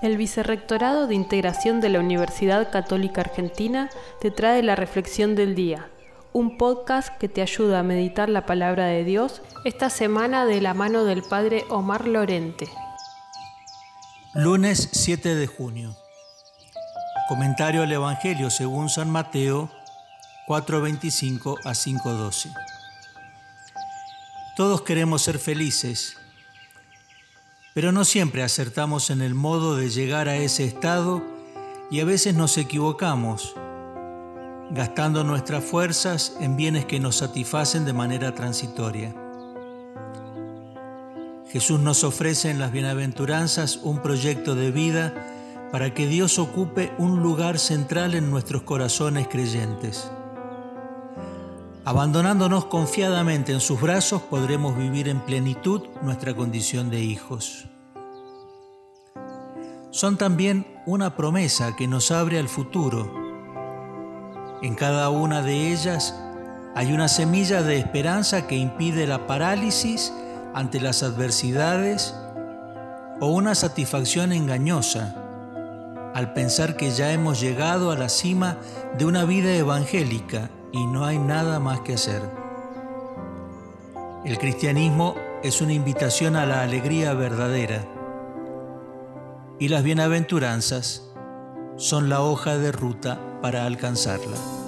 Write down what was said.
El Vicerrectorado de Integración de la Universidad Católica Argentina te trae la Reflexión del Día, un podcast que te ayuda a meditar la palabra de Dios esta semana de la mano del Padre Omar Lorente. Lunes 7 de junio. Comentario al Evangelio según San Mateo 4:25 a 5:12. Todos queremos ser felices, pero no siempre acertamos en el modo de llegar a ese estado y a veces nos equivocamos, gastando nuestras fuerzas en bienes que nos satisfacen de manera transitoria. Jesús nos ofrece en las bienaventuranzas un proyecto de vida para que Dios ocupe un lugar central en nuestros corazones creyentes. Abandonándonos confiadamente en sus brazos podremos vivir en plenitud nuestra condición de hijos. Son también una promesa que nos abre al futuro. En cada una de ellas hay una semilla de esperanza que impide la parálisis ante las adversidades o una satisfacción engañosa al pensar que ya hemos llegado a la cima de una vida evangélica y no hay nada más que hacer. El cristianismo es una invitación a la alegría verdadera y las bienaventuranzas son la hoja de ruta para alcanzarla.